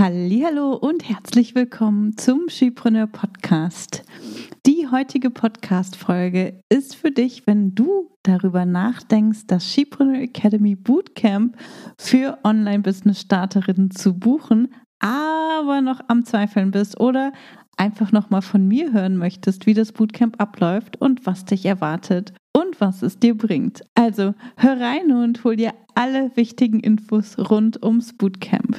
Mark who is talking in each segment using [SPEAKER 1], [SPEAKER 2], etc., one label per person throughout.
[SPEAKER 1] Hallo und herzlich willkommen zum Skipreneur Podcast. Die heutige Podcast Folge ist für dich, wenn du darüber nachdenkst, das Skipreneur Academy Bootcamp für Online Business Starterinnen zu buchen, aber noch am Zweifeln bist oder einfach noch mal von mir hören möchtest, wie das Bootcamp abläuft und was dich erwartet und was es dir bringt. Also, hör rein und hol dir alle wichtigen Infos rund ums Bootcamp.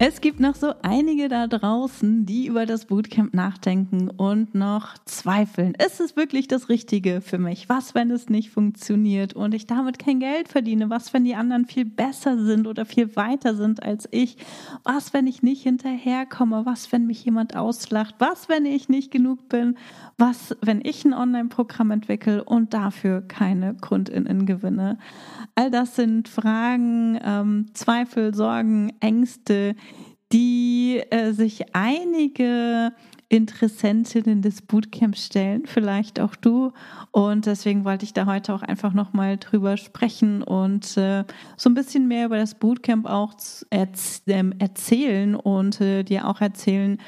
[SPEAKER 1] Es gibt noch so einige da draußen, die über das Bootcamp nachdenken und noch zweifeln. Ist es wirklich das Richtige für mich? Was, wenn es nicht funktioniert und ich damit kein Geld verdiene? Was, wenn die anderen viel besser sind oder viel weiter sind als ich? Was, wenn ich nicht hinterherkomme? Was, wenn mich jemand auslacht? Was, wenn ich nicht genug bin? Was, wenn ich ein Online-Programm entwickle und dafür keine KundInnen gewinne? All das sind Fragen, ähm, Zweifel, Sorgen, Ängste, die äh, sich einige Interessentinnen des Bootcamps stellen, vielleicht auch du. Und deswegen wollte ich da heute auch einfach nochmal drüber sprechen und äh, so ein bisschen mehr über das Bootcamp auch erz äh, erzählen und äh, dir auch erzählen,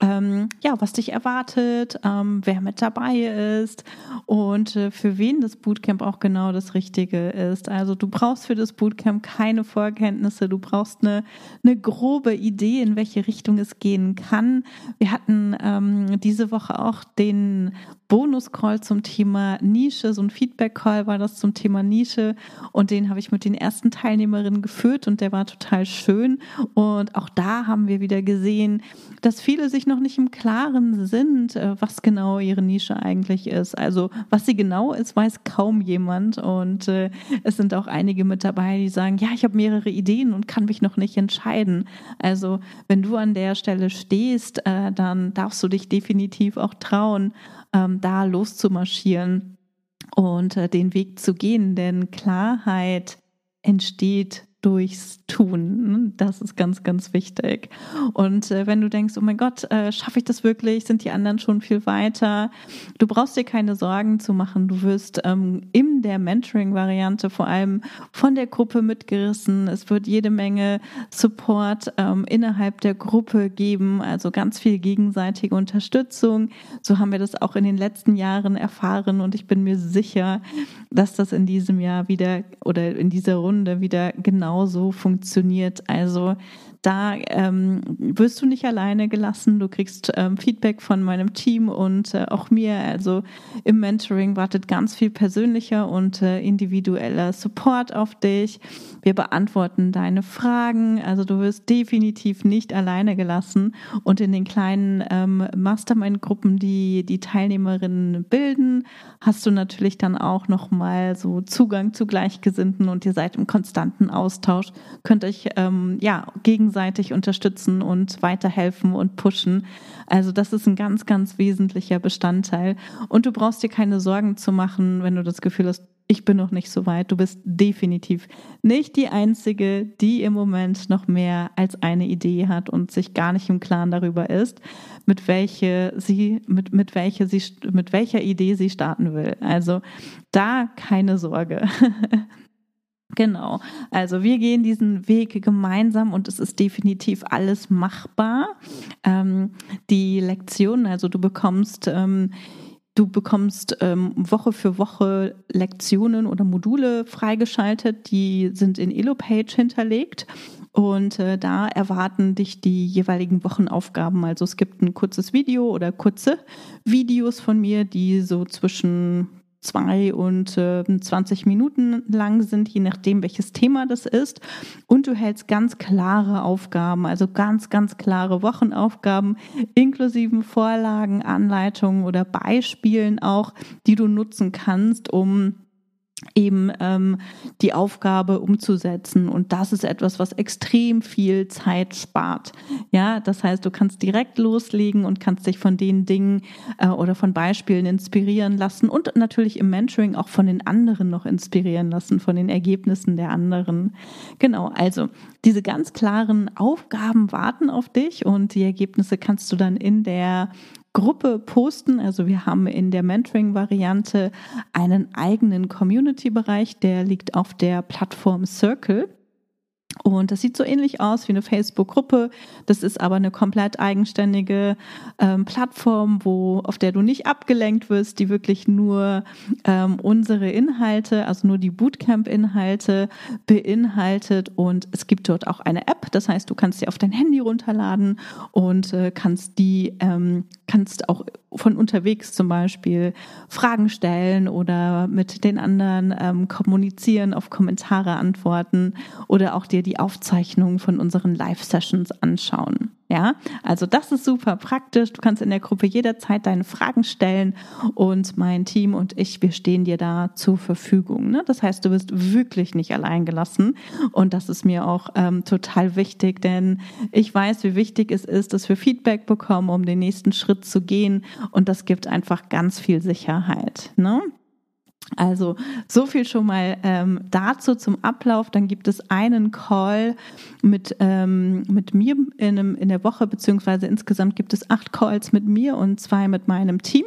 [SPEAKER 1] ähm, ja, was dich erwartet, ähm, wer mit dabei ist und äh, für wen das Bootcamp auch genau das Richtige ist. Also du brauchst für das Bootcamp keine Vorkenntnisse, du brauchst eine, eine grobe Idee, in welche Richtung es gehen kann. Wir hatten ähm, diese Woche auch den Bonus-Call zum Thema Nische, so ein Feedback-Call war das zum Thema Nische und den habe ich mit den ersten Teilnehmerinnen geführt und der war total schön und auch da haben wir wieder gesehen, dass viele sich noch nicht im Klaren sind, äh, was genau ihre Nische eigentlich ist. Also was sie genau ist, weiß kaum jemand und äh, es sind auch einige mit dabei, die sagen, ja, ich habe mehrere Ideen und kann mich noch nicht entscheiden. Also wenn du an der Stelle stehst, äh, dann darfst du dich definitiv auch trauen, ähm, da loszumarschieren und äh, den Weg zu gehen, denn Klarheit entsteht durchs Tun. Das ist ganz, ganz wichtig. Und äh, wenn du denkst, oh mein Gott, äh, schaffe ich das wirklich? Sind die anderen schon viel weiter? Du brauchst dir keine Sorgen zu machen. Du wirst ähm, in der Mentoring-Variante vor allem von der Gruppe mitgerissen. Es wird jede Menge Support ähm, innerhalb der Gruppe geben, also ganz viel gegenseitige Unterstützung. So haben wir das auch in den letzten Jahren erfahren und ich bin mir sicher, dass das in diesem Jahr wieder oder in dieser Runde wieder genau genauso funktioniert. Also da ähm, wirst du nicht alleine gelassen. Du kriegst ähm, Feedback von meinem Team und äh, auch mir. Also im Mentoring wartet ganz viel persönlicher und äh, individueller Support auf dich. Wir beantworten deine Fragen. Also du wirst definitiv nicht alleine gelassen. Und in den kleinen ähm, Mastermind-Gruppen, die die Teilnehmerinnen bilden, hast du natürlich dann auch nochmal so Zugang zu Gleichgesinnten und ihr seid im konstanten Austausch. Könnt euch ähm, ja gegenseitig gegenseitig unterstützen und weiterhelfen und pushen. Also das ist ein ganz, ganz wesentlicher Bestandteil. Und du brauchst dir keine Sorgen zu machen, wenn du das Gefühl hast, ich bin noch nicht so weit. Du bist definitiv nicht die Einzige, die im Moment noch mehr als eine Idee hat und sich gar nicht im Klaren darüber ist, mit welche sie, mit, mit welche sie, mit welcher Idee sie starten will. Also da keine Sorge. Genau. Also wir gehen diesen Weg gemeinsam und es ist definitiv alles machbar. Ähm, die Lektionen, also du bekommst ähm, Du bekommst ähm, Woche für Woche Lektionen oder Module freigeschaltet, die sind in Elopage hinterlegt Und äh, da erwarten dich die jeweiligen Wochenaufgaben. Also es gibt ein kurzes Video oder kurze Videos von mir, die so zwischen zwei und äh, 20 Minuten lang sind, je nachdem, welches Thema das ist. Und du hältst ganz klare Aufgaben, also ganz, ganz klare Wochenaufgaben, inklusive Vorlagen, Anleitungen oder Beispielen auch, die du nutzen kannst, um eben ähm, die Aufgabe umzusetzen. Und das ist etwas, was extrem viel Zeit spart. Ja, das heißt, du kannst direkt loslegen und kannst dich von den Dingen äh, oder von Beispielen inspirieren lassen und natürlich im Mentoring auch von den anderen noch inspirieren lassen, von den Ergebnissen der anderen. Genau, also diese ganz klaren Aufgaben warten auf dich und die Ergebnisse kannst du dann in der Gruppe posten. Also wir haben in der Mentoring-Variante einen eigenen Community-Bereich, der liegt auf der Plattform Circle. Und das sieht so ähnlich aus wie eine Facebook-Gruppe. Das ist aber eine komplett eigenständige ähm, Plattform, wo, auf der du nicht abgelenkt wirst, die wirklich nur ähm, unsere Inhalte, also nur die Bootcamp-Inhalte beinhaltet. Und es gibt dort auch eine App. Das heißt, du kannst sie auf dein Handy runterladen und äh, kannst die, ähm, kannst auch von unterwegs zum Beispiel Fragen stellen oder mit den anderen ähm, kommunizieren, auf Kommentare antworten oder auch dir die Aufzeichnungen von unseren Live-Sessions anschauen. Ja, also das ist super praktisch. Du kannst in der Gruppe jederzeit deine Fragen stellen und mein Team und ich, wir stehen dir da zur Verfügung. Ne? Das heißt, du bist wirklich nicht allein gelassen und das ist mir auch ähm, total wichtig, denn ich weiß, wie wichtig es ist, dass wir Feedback bekommen, um den nächsten Schritt zu gehen und das gibt einfach ganz viel Sicherheit. Ne? Also so viel schon mal ähm, dazu zum Ablauf. Dann gibt es einen Call mit, ähm, mit mir in, einem, in der Woche, beziehungsweise insgesamt gibt es acht Calls mit mir und zwei mit meinem Team.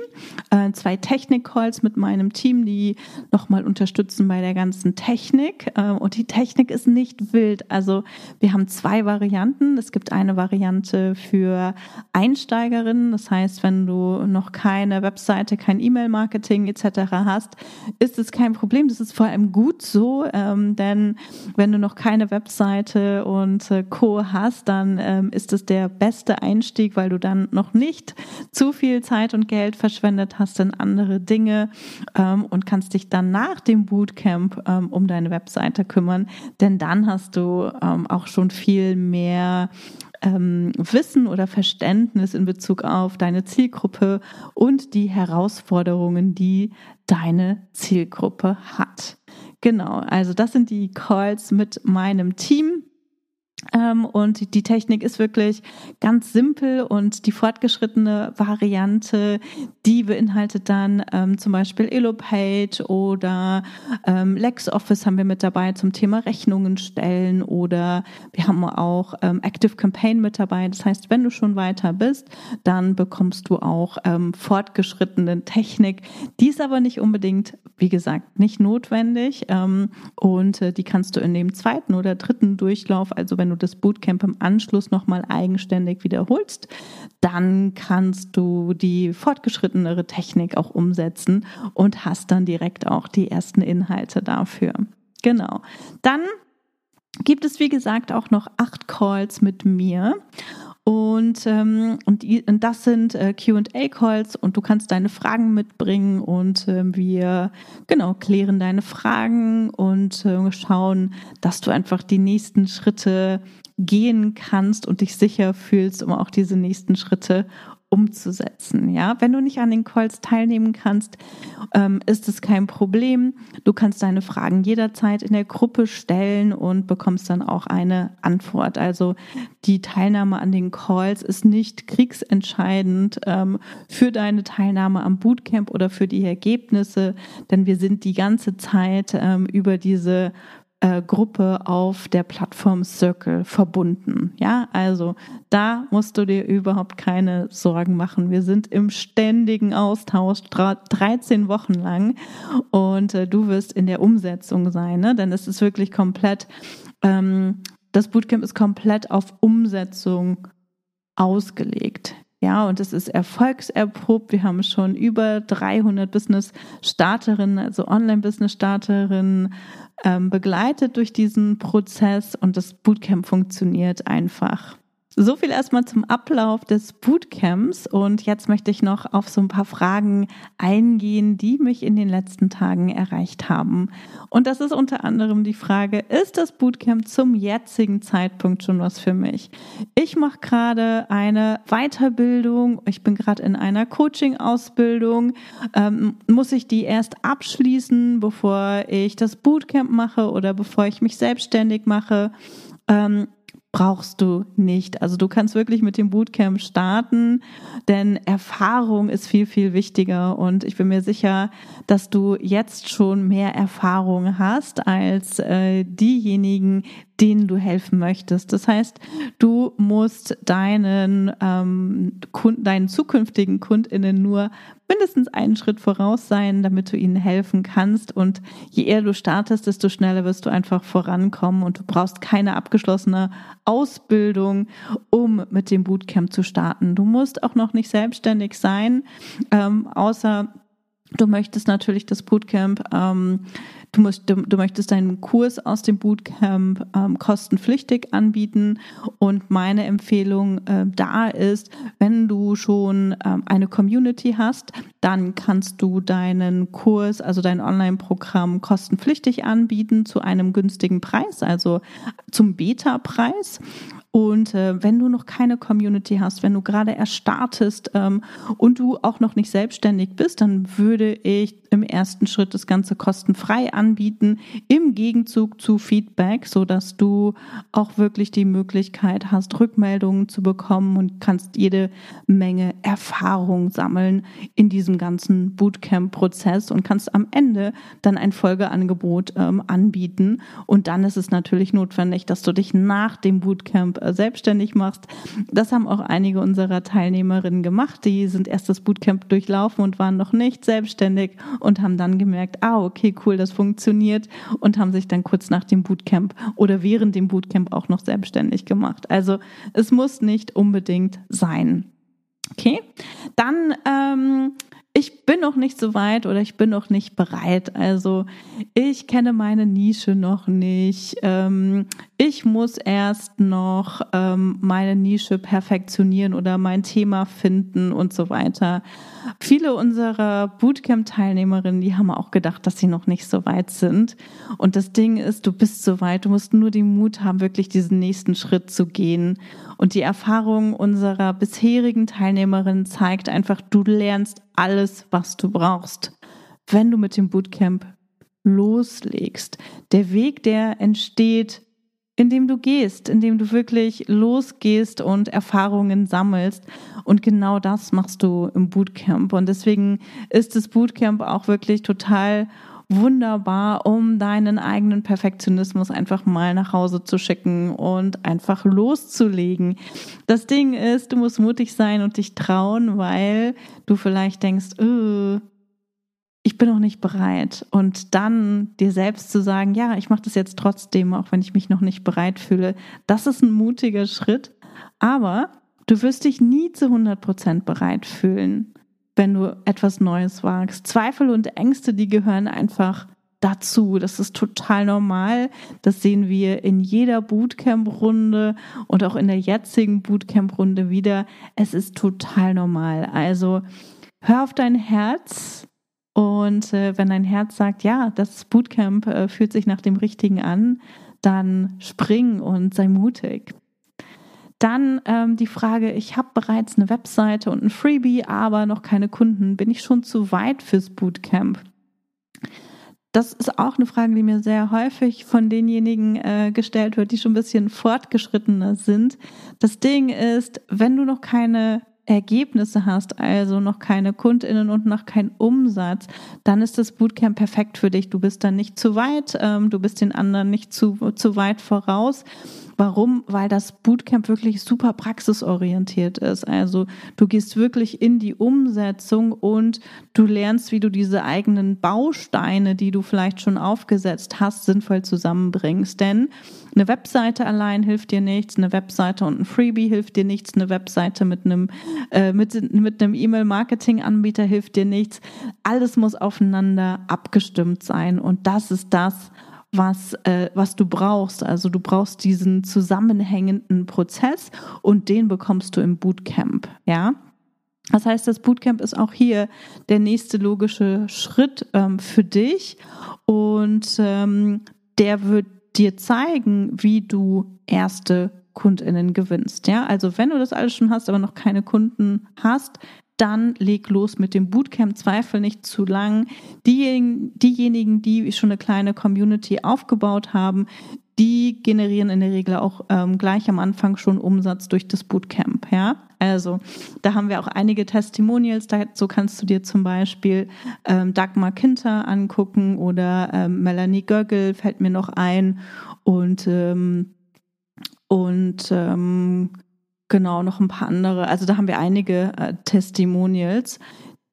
[SPEAKER 1] Äh, zwei Technik-Calls mit meinem Team, die nochmal unterstützen bei der ganzen Technik. Äh, und die Technik ist nicht wild. Also wir haben zwei Varianten. Es gibt eine Variante für Einsteigerinnen. Das heißt, wenn du noch keine Webseite, kein E-Mail-Marketing etc. hast, ist es kein Problem. Das ist vor allem gut so, ähm, denn wenn du noch keine Webseite und äh, Co. hast, dann ähm, ist es der beste Einstieg, weil du dann noch nicht zu viel Zeit und Geld verschwendet hast in andere Dinge ähm, und kannst dich dann nach dem Bootcamp ähm, um deine Webseite kümmern, denn dann hast du ähm, auch schon viel mehr ähm, Wissen oder Verständnis in Bezug auf deine Zielgruppe und die Herausforderungen, die deine Zielgruppe hat. Genau, also das sind die Calls mit meinem Team. Ähm, und die Technik ist wirklich ganz simpel und die fortgeschrittene Variante, die beinhaltet dann ähm, zum Beispiel Elopage oder ähm, LexOffice haben wir mit dabei zum Thema Rechnungen stellen oder wir haben auch ähm, Active Campaign mit dabei. Das heißt, wenn du schon weiter bist, dann bekommst du auch ähm, fortgeschrittene Technik. Die ist aber nicht unbedingt, wie gesagt, nicht notwendig ähm, und äh, die kannst du in dem zweiten oder dritten Durchlauf, also wenn wenn du das Bootcamp im Anschluss nochmal eigenständig wiederholst, dann kannst du die fortgeschrittenere Technik auch umsetzen und hast dann direkt auch die ersten Inhalte dafür. Genau. Dann gibt es, wie gesagt, auch noch acht Calls mit mir. Und, ähm, und, und das sind äh, QA-Calls und du kannst deine Fragen mitbringen und äh, wir genau klären deine Fragen und äh, schauen, dass du einfach die nächsten Schritte gehen kannst und dich sicher fühlst, um auch diese nächsten Schritte umzusetzen. Ja, wenn du nicht an den Calls teilnehmen kannst, ähm, ist es kein Problem. Du kannst deine Fragen jederzeit in der Gruppe stellen und bekommst dann auch eine Antwort. Also die Teilnahme an den Calls ist nicht kriegsentscheidend ähm, für deine Teilnahme am Bootcamp oder für die Ergebnisse, denn wir sind die ganze Zeit ähm, über diese äh, Gruppe auf der Plattform Circle verbunden. Ja, also da musst du dir überhaupt keine Sorgen machen. Wir sind im ständigen Austausch 13 Wochen lang und äh, du wirst in der Umsetzung sein, ne? denn es ist wirklich komplett, ähm, das Bootcamp ist komplett auf Umsetzung ausgelegt. Ja, und es ist erfolgserprobt. Wir haben schon über 300 Business-Starterinnen, also Online-Business-Starterinnen ähm, begleitet durch diesen Prozess und das Bootcamp funktioniert einfach. So viel erstmal zum Ablauf des Bootcamps und jetzt möchte ich noch auf so ein paar Fragen eingehen, die mich in den letzten Tagen erreicht haben. Und das ist unter anderem die Frage, ist das Bootcamp zum jetzigen Zeitpunkt schon was für mich? Ich mache gerade eine Weiterbildung, ich bin gerade in einer Coaching-Ausbildung. Ähm, muss ich die erst abschließen, bevor ich das Bootcamp mache oder bevor ich mich selbstständig mache? Ähm, brauchst du nicht. Also du kannst wirklich mit dem Bootcamp starten, denn Erfahrung ist viel, viel wichtiger und ich bin mir sicher, dass du jetzt schon mehr Erfahrung hast als äh, diejenigen, denen du helfen möchtest. Das heißt, du musst deinen, ähm, Kunden, deinen zukünftigen KundInnen nur mindestens einen Schritt voraus sein, damit du ihnen helfen kannst. Und je eher du startest, desto schneller wirst du einfach vorankommen und du brauchst keine abgeschlossene Ausbildung, um mit dem Bootcamp zu starten. Du musst auch noch nicht selbstständig sein, ähm, außer Du möchtest natürlich das Bootcamp, ähm, du, musst, du, du, möchtest deinen Kurs aus dem Bootcamp ähm, kostenpflichtig anbieten. Und meine Empfehlung äh, da ist, wenn du schon ähm, eine Community hast, dann kannst du deinen Kurs, also dein Online-Programm kostenpflichtig anbieten zu einem günstigen Preis, also zum Beta-Preis. Und äh, wenn du noch keine Community hast, wenn du gerade erst startest ähm, und du auch noch nicht selbstständig bist, dann würde ich im ersten Schritt das Ganze kostenfrei anbieten, im Gegenzug zu Feedback, so dass du auch wirklich die Möglichkeit hast, Rückmeldungen zu bekommen und kannst jede Menge Erfahrung sammeln in diesem ganzen Bootcamp-Prozess und kannst am Ende dann ein Folgeangebot ähm, anbieten. Und dann ist es natürlich notwendig, dass du dich nach dem Bootcamp selbstständig machst. Das haben auch einige unserer Teilnehmerinnen gemacht. Die sind erst das Bootcamp durchlaufen und waren noch nicht selbstständig und haben dann gemerkt, ah, okay, cool, das funktioniert und haben sich dann kurz nach dem Bootcamp oder während dem Bootcamp auch noch selbstständig gemacht. Also es muss nicht unbedingt sein. Okay, dann ähm, ich bin noch nicht so weit oder ich bin noch nicht bereit. Also ich kenne meine Nische noch nicht. Ähm, ich muss erst noch ähm, meine Nische perfektionieren oder mein Thema finden und so weiter. Viele unserer Bootcamp-Teilnehmerinnen, die haben auch gedacht, dass sie noch nicht so weit sind. Und das Ding ist, du bist so weit, du musst nur den Mut haben, wirklich diesen nächsten Schritt zu gehen. Und die Erfahrung unserer bisherigen Teilnehmerinnen zeigt einfach, du lernst alles, was du brauchst, wenn du mit dem Bootcamp loslegst. Der Weg, der entsteht, indem du gehst, indem du wirklich losgehst und Erfahrungen sammelst. Und genau das machst du im Bootcamp. Und deswegen ist das Bootcamp auch wirklich total wunderbar, um deinen eigenen Perfektionismus einfach mal nach Hause zu schicken und einfach loszulegen. Das Ding ist, du musst mutig sein und dich trauen, weil du vielleicht denkst, oh, ich bin noch nicht bereit. Und dann dir selbst zu sagen, ja, ich mache das jetzt trotzdem, auch wenn ich mich noch nicht bereit fühle, das ist ein mutiger Schritt. Aber du wirst dich nie zu 100 Prozent bereit fühlen wenn du etwas Neues wagst. Zweifel und Ängste, die gehören einfach dazu. Das ist total normal. Das sehen wir in jeder Bootcamp-Runde und auch in der jetzigen Bootcamp-Runde wieder. Es ist total normal. Also hör auf dein Herz. Und äh, wenn dein Herz sagt, ja, das Bootcamp äh, fühlt sich nach dem Richtigen an, dann spring und sei mutig. Dann ähm, die Frage, ich habe bereits eine Webseite und ein Freebie, aber noch keine Kunden. Bin ich schon zu weit fürs Bootcamp? Das ist auch eine Frage, die mir sehr häufig von denjenigen äh, gestellt wird, die schon ein bisschen fortgeschrittener sind. Das Ding ist, wenn du noch keine Ergebnisse hast, also noch keine KundInnen und noch keinen Umsatz, dann ist das Bootcamp perfekt für dich. Du bist dann nicht zu weit, ähm, du bist den anderen nicht zu, zu weit voraus Warum? Weil das Bootcamp wirklich super praxisorientiert ist. Also du gehst wirklich in die Umsetzung und du lernst, wie du diese eigenen Bausteine, die du vielleicht schon aufgesetzt hast, sinnvoll zusammenbringst. Denn eine Webseite allein hilft dir nichts, eine Webseite und ein Freebie hilft dir nichts, eine Webseite mit einem äh, mit, mit einem E-Mail-Marketing-Anbieter hilft dir nichts. Alles muss aufeinander abgestimmt sein und das ist das, was, äh, was du brauchst. Also du brauchst diesen zusammenhängenden Prozess und den bekommst du im Bootcamp, ja. Das heißt, das Bootcamp ist auch hier der nächste logische Schritt ähm, für dich und ähm, der wird dir zeigen, wie du erste KundInnen gewinnst. Ja, also wenn du das alles schon hast, aber noch keine Kunden hast, dann leg los mit dem Bootcamp, Zweifel nicht zu lang. Diejenigen, diejenigen, die schon eine kleine Community aufgebaut haben, die generieren in der Regel auch ähm, gleich am Anfang schon Umsatz durch das Bootcamp. Ja, also da haben wir auch einige Testimonials. So kannst du dir zum Beispiel ähm, Dagmar Kinter angucken oder ähm, Melanie Göggel fällt mir noch ein und ähm, und ähm, Genau, noch ein paar andere. Also da haben wir einige äh, Testimonials,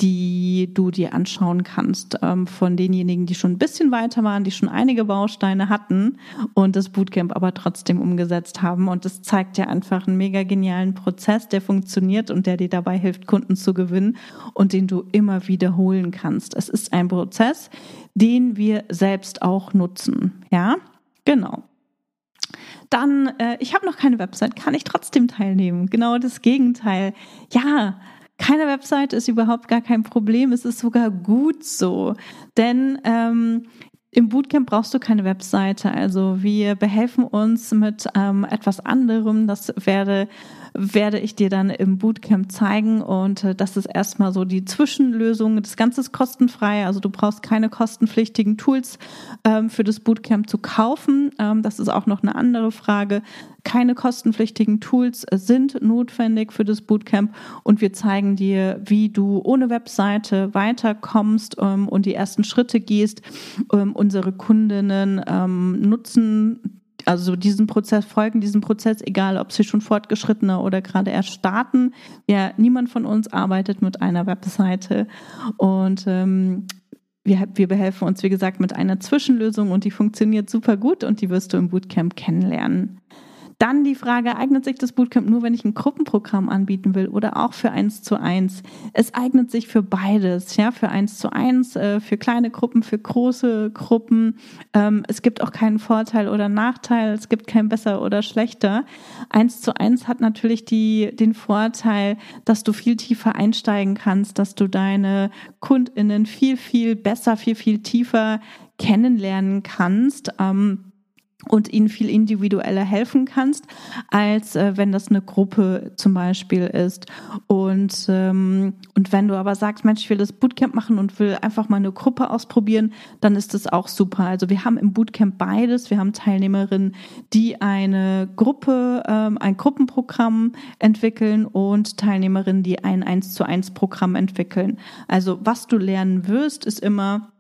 [SPEAKER 1] die du dir anschauen kannst ähm, von denjenigen, die schon ein bisschen weiter waren, die schon einige Bausteine hatten und das Bootcamp aber trotzdem umgesetzt haben. Und das zeigt dir einfach einen mega genialen Prozess, der funktioniert und der dir dabei hilft, Kunden zu gewinnen und den du immer wiederholen kannst. Es ist ein Prozess, den wir selbst auch nutzen. Ja, genau. Dann, äh, ich habe noch keine Website, kann ich trotzdem teilnehmen? Genau das Gegenteil. Ja, keine Website ist überhaupt gar kein Problem. Es ist sogar gut so. Denn ähm, im Bootcamp brauchst du keine Webseite. Also wir behelfen uns mit ähm, etwas anderem. Das werde werde ich dir dann im Bootcamp zeigen. Und äh, das ist erstmal so die Zwischenlösung. Das Ganze ist kostenfrei. Also du brauchst keine kostenpflichtigen Tools ähm, für das Bootcamp zu kaufen. Ähm, das ist auch noch eine andere Frage. Keine kostenpflichtigen Tools sind notwendig für das Bootcamp und wir zeigen dir, wie du ohne Webseite weiterkommst ähm, und die ersten Schritte gehst. Ähm, unsere Kundinnen ähm, nutzen also diesen Prozess folgen, diesem Prozess, egal ob sie schon fortgeschrittener oder gerade erst starten. Ja, niemand von uns arbeitet mit einer Webseite und ähm, wir, wir behelfen uns, wie gesagt, mit einer Zwischenlösung und die funktioniert super gut und die wirst du im Bootcamp kennenlernen. Dann die Frage, eignet sich das Bootcamp nur, wenn ich ein Gruppenprogramm anbieten will oder auch für eins zu eins? Es eignet sich für beides, ja, für eins zu eins, äh, für kleine Gruppen, für große Gruppen. Ähm, es gibt auch keinen Vorteil oder Nachteil, es gibt kein besser oder schlechter. Eins zu eins hat natürlich die, den Vorteil, dass du viel tiefer einsteigen kannst, dass du deine KundInnen viel, viel besser, viel, viel tiefer kennenlernen kannst. Ähm, und ihnen viel individueller helfen kannst, als äh, wenn das eine Gruppe zum Beispiel ist. Und, ähm, und wenn du aber sagst, Mensch, ich will das Bootcamp machen und will einfach mal eine Gruppe ausprobieren, dann ist das auch super. Also wir haben im Bootcamp beides. Wir haben Teilnehmerinnen, die eine Gruppe, ähm, ein Gruppenprogramm entwickeln und Teilnehmerinnen, die ein 1 zu 1 Programm entwickeln. Also was du lernen wirst, ist immer,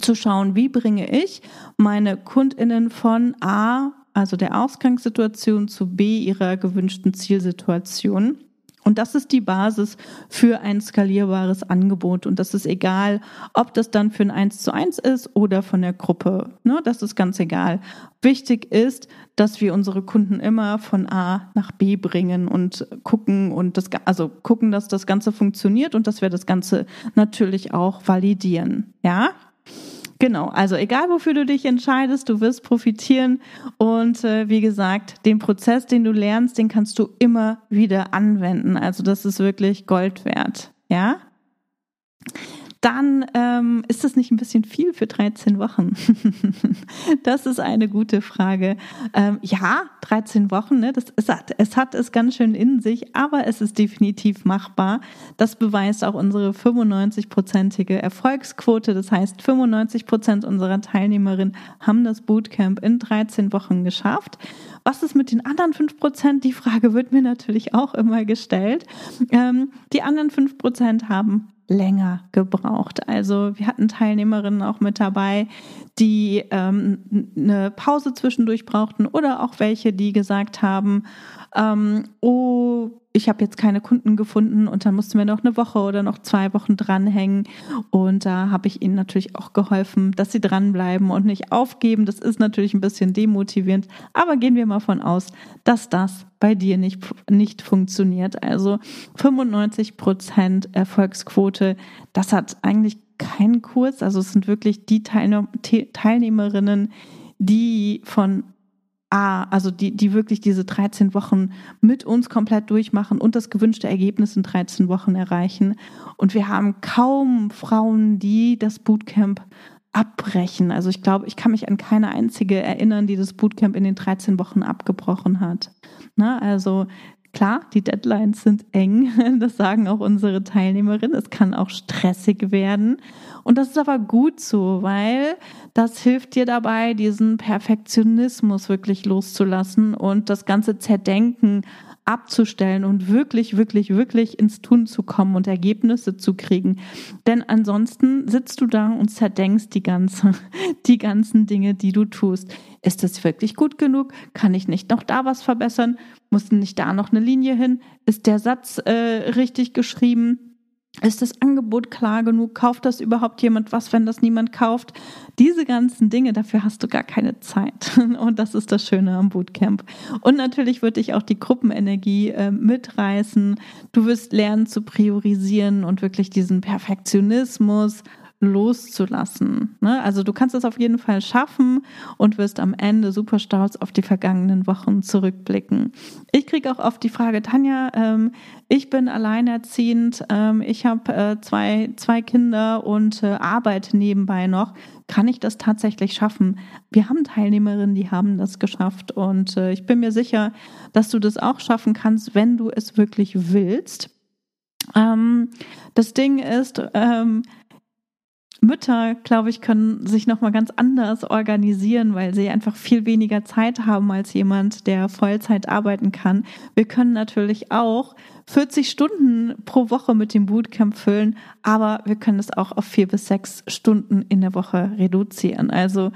[SPEAKER 1] zu schauen, wie bringe ich meine Kundinnen von A, also der Ausgangssituation, zu B, ihrer gewünschten Zielsituation. Und das ist die Basis für ein skalierbares Angebot. Und das ist egal, ob das dann für ein 1 zu 1 ist oder von der Gruppe. Ne, das ist ganz egal. Wichtig ist, dass wir unsere Kunden immer von A nach B bringen und gucken und das, also gucken, dass das Ganze funktioniert und dass wir das Ganze natürlich auch validieren. Ja? Genau, also egal wofür du dich entscheidest, du wirst profitieren und äh, wie gesagt, den Prozess, den du lernst, den kannst du immer wieder anwenden. Also das ist wirklich Gold wert, ja? Dann ähm, ist das nicht ein bisschen viel für 13 Wochen? das ist eine gute Frage. Ähm, ja, 13 Wochen, ne, das, es, hat, es hat es ganz schön in sich, aber es ist definitiv machbar. Das beweist auch unsere 95-prozentige Erfolgsquote. Das heißt, 95 Prozent unserer Teilnehmerinnen haben das Bootcamp in 13 Wochen geschafft, Was ist mit den anderen fünf Prozent? Die Frage wird mir natürlich auch immer gestellt. Ähm, die anderen fünf Prozent haben länger gebraucht. Also wir hatten Teilnehmerinnen auch mit dabei, die ähm, eine Pause zwischendurch brauchten oder auch welche, die gesagt haben, ähm, oh, ich habe jetzt keine Kunden gefunden und dann mussten wir noch eine Woche oder noch zwei Wochen dranhängen. Und da habe ich ihnen natürlich auch geholfen, dass sie dranbleiben und nicht aufgeben. Das ist natürlich ein bisschen demotivierend, aber gehen wir mal von aus, dass das bei dir nicht, nicht funktioniert. Also 95 Prozent Erfolgsquote, das hat eigentlich keinen Kurs. Also es sind wirklich die Teilnehmerinnen, die von A, also die, die wirklich diese 13 Wochen mit uns komplett durchmachen und das gewünschte Ergebnis in 13 Wochen erreichen. Und wir haben kaum Frauen, die das Bootcamp abbrechen. Also ich glaube, ich kann mich an keine einzige erinnern, die das Bootcamp in den 13 Wochen abgebrochen hat. Na, also Klar, die Deadlines sind eng, das sagen auch unsere Teilnehmerinnen. Es kann auch stressig werden. Und das ist aber gut so, weil das hilft dir dabei, diesen Perfektionismus wirklich loszulassen und das ganze Zerdenken abzustellen und wirklich, wirklich, wirklich ins Tun zu kommen und Ergebnisse zu kriegen. Denn ansonsten sitzt du da und zerdenkst die ganze, die ganzen Dinge, die du tust. Ist das wirklich gut genug? Kann ich nicht noch da was verbessern? Muss nicht da noch eine Linie hin? Ist der Satz äh, richtig geschrieben? Ist das Angebot klar genug? Kauft das überhaupt jemand was, wenn das niemand kauft? Diese ganzen Dinge, dafür hast du gar keine Zeit. Und das ist das Schöne am Bootcamp. Und natürlich wird dich auch die Gruppenenergie äh, mitreißen. Du wirst lernen zu priorisieren und wirklich diesen Perfektionismus loszulassen. Ne? Also du kannst es auf jeden Fall schaffen und wirst am Ende super stolz auf die vergangenen Wochen zurückblicken. Ich kriege auch oft die Frage, Tanja, ähm, ich bin alleinerziehend, ähm, ich habe äh, zwei, zwei Kinder und äh, arbeite nebenbei noch. Kann ich das tatsächlich schaffen? Wir haben Teilnehmerinnen, die haben das geschafft und äh, ich bin mir sicher, dass du das auch schaffen kannst, wenn du es wirklich willst. Ähm, das Ding ist, ähm, Mütter, glaube ich, können sich noch mal ganz anders organisieren, weil sie einfach viel weniger Zeit haben als jemand, der Vollzeit arbeiten kann. Wir können natürlich auch 40 Stunden pro Woche mit dem Bootcamp füllen, aber wir können es auch auf vier bis sechs Stunden in der Woche reduzieren. Also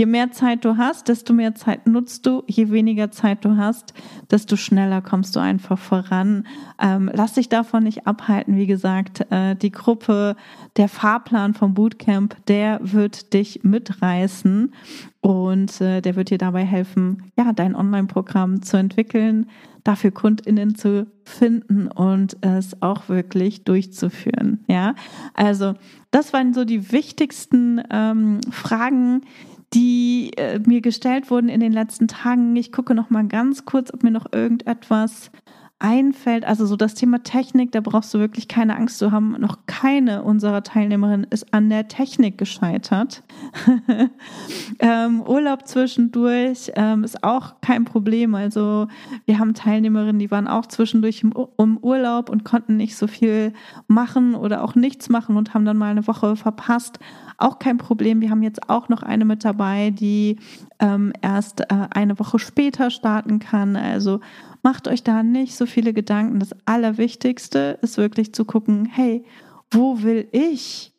[SPEAKER 1] Je mehr Zeit du hast, desto mehr Zeit nutzt du. Je weniger Zeit du hast, desto schneller kommst du einfach voran. Ähm, lass dich davon nicht abhalten. Wie gesagt, äh, die Gruppe, der Fahrplan vom Bootcamp, der wird dich mitreißen und äh, der wird dir dabei helfen, ja, dein Online-Programm zu entwickeln, dafür KundInnen zu finden und es auch wirklich durchzuführen. Ja, also das waren so die wichtigsten ähm, Fragen, die äh, mir gestellt wurden in den letzten Tagen. Ich gucke noch mal ganz kurz, ob mir noch irgendetwas einfällt. Also so das Thema Technik, da brauchst du wirklich keine Angst zu haben. Noch keine unserer Teilnehmerinnen ist an der Technik gescheitert. ähm, Urlaub zwischendurch ähm, ist auch kein Problem. Also wir haben Teilnehmerinnen, die waren auch zwischendurch im, im Urlaub und konnten nicht so viel machen oder auch nichts machen und haben dann mal eine Woche verpasst. Auch kein Problem. Wir haben jetzt auch noch eine mit dabei, die ähm, erst äh, eine Woche später starten kann. Also Macht euch da nicht so viele Gedanken. Das Allerwichtigste ist wirklich zu gucken, hey, wo will ich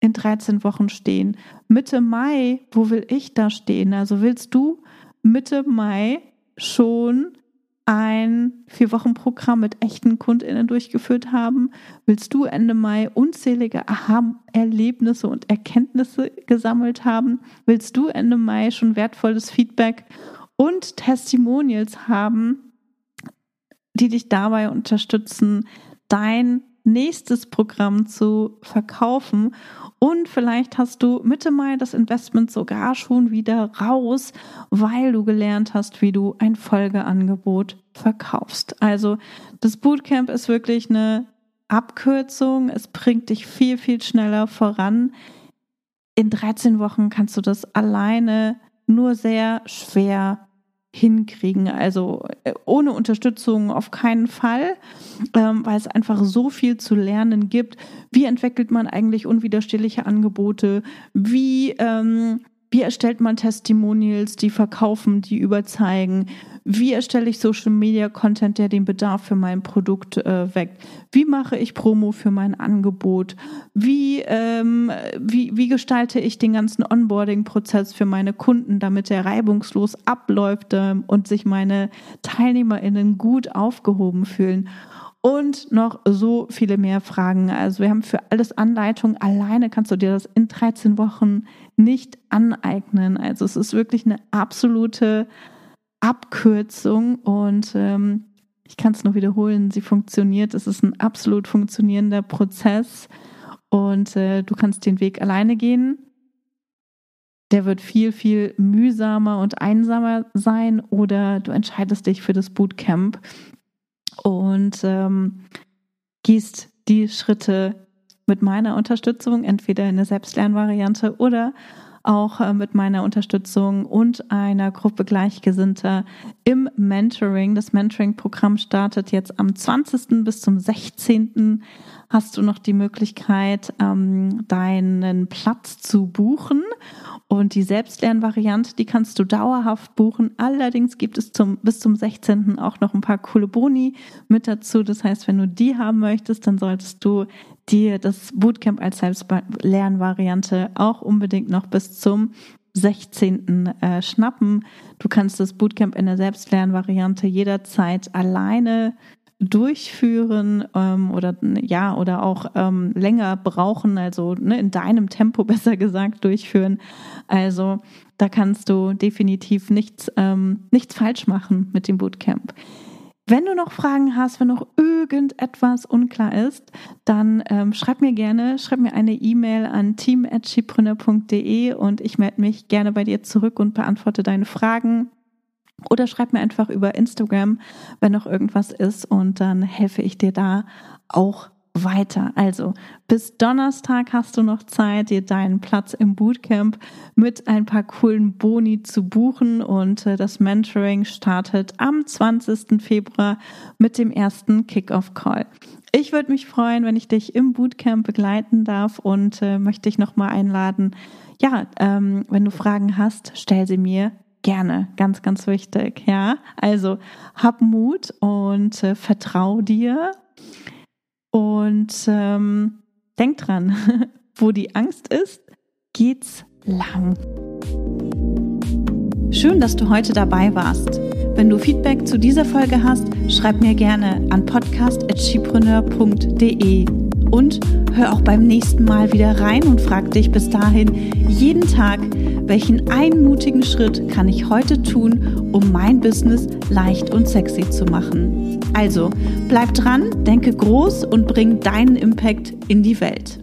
[SPEAKER 1] in 13 Wochen stehen? Mitte Mai, wo will ich da stehen? Also willst du Mitte Mai schon ein Vier-Wochen-Programm mit echten KundInnen durchgeführt haben? Willst du Ende Mai unzählige Aha-Erlebnisse und Erkenntnisse gesammelt haben? Willst du Ende Mai schon wertvolles Feedback und Testimonials haben, die dich dabei unterstützen, dein nächstes Programm zu verkaufen. Und vielleicht hast du Mitte Mai das Investment sogar schon wieder raus, weil du gelernt hast, wie du ein Folgeangebot verkaufst. Also das Bootcamp ist wirklich eine Abkürzung. Es bringt dich viel, viel schneller voran. In 13 Wochen kannst du das alleine nur sehr schwer hinkriegen. Also äh, ohne Unterstützung auf keinen Fall, ähm, weil es einfach so viel zu lernen gibt. Wie entwickelt man eigentlich unwiderstehliche Angebote? Wie ähm, wie erstellt man Testimonials, die verkaufen, die überzeugen? Wie erstelle ich Social Media Content, der den Bedarf für mein Produkt äh, weckt? Wie mache ich Promo für mein Angebot? Wie, ähm, wie, wie gestalte ich den ganzen Onboarding-Prozess für meine Kunden, damit der reibungslos abläuft äh, und sich meine TeilnehmerInnen gut aufgehoben fühlen? und noch so viele mehr Fragen. Also wir haben für alles Anleitungen. Alleine kannst du dir das in 13 Wochen nicht aneignen. Also es ist wirklich eine absolute Abkürzung und ähm, ich kann es nur wiederholen, sie funktioniert. Es ist ein absolut funktionierender Prozess und äh, du kannst den Weg alleine gehen. Der wird viel, viel mühsamer und einsamer sein oder du entscheidest dich für das Bootcamp und ähm, gehst die Schritte mit meiner Unterstützung, entweder in der Selbstlernvariante oder auch äh, mit meiner Unterstützung und einer Gruppe Gleichgesinnter im Mentoring. Das Mentoring-Programm startet jetzt am 20. bis zum 16. hast du noch die Möglichkeit, ähm, deinen Platz zu buchen. Und die Selbstlernvariante, die kannst du dauerhaft buchen. Allerdings gibt es zum, bis zum 16. auch noch ein paar coole Boni mit dazu. Das heißt, wenn du die haben möchtest, dann solltest du dir das Bootcamp als Selbstlernvariante auch unbedingt noch bis zum 16. Äh, schnappen. Du kannst das Bootcamp in der Selbstlernvariante jederzeit alleine durchführen ähm, oder ja oder auch ähm, länger brauchen, also ne, in deinem Tempo besser gesagt durchführen. Also da kannst du definitiv nichts ähm, nichts falsch machen mit dem Bootcamp. Wenn du noch Fragen hast, wenn noch irgendetwas unklar ist, dann ähm, schreib mir gerne, schreib mir eine E-Mail an team.schiebrunner.de und ich melde mich gerne bei dir zurück und beantworte deine Fragen. Oder schreib mir einfach über Instagram, wenn noch irgendwas ist und dann helfe ich dir da auch weiter. Also bis Donnerstag hast du noch Zeit, dir deinen Platz im Bootcamp mit ein paar coolen Boni zu buchen und äh, das Mentoring startet am 20. Februar mit dem ersten Kickoff Call. Ich würde mich freuen, wenn ich dich im Bootcamp begleiten darf und äh, möchte dich nochmal einladen. Ja, ähm, wenn du Fragen hast, stell sie mir gerne, ganz, ganz wichtig. Ja, also hab Mut und äh, vertrau dir und ähm, denk dran, wo die Angst ist, geht's lang. Schön, dass du heute dabei warst. Wenn du Feedback zu dieser Folge hast, schreib mir gerne an podcast.chipreneur.de und hör auch beim nächsten Mal wieder rein und frag dich bis dahin jeden Tag, welchen einmutigen Schritt kann ich heute tun, um mein Business leicht und sexy zu machen. Also, bleib dran, denke groß und bring deinen Impact in die Welt.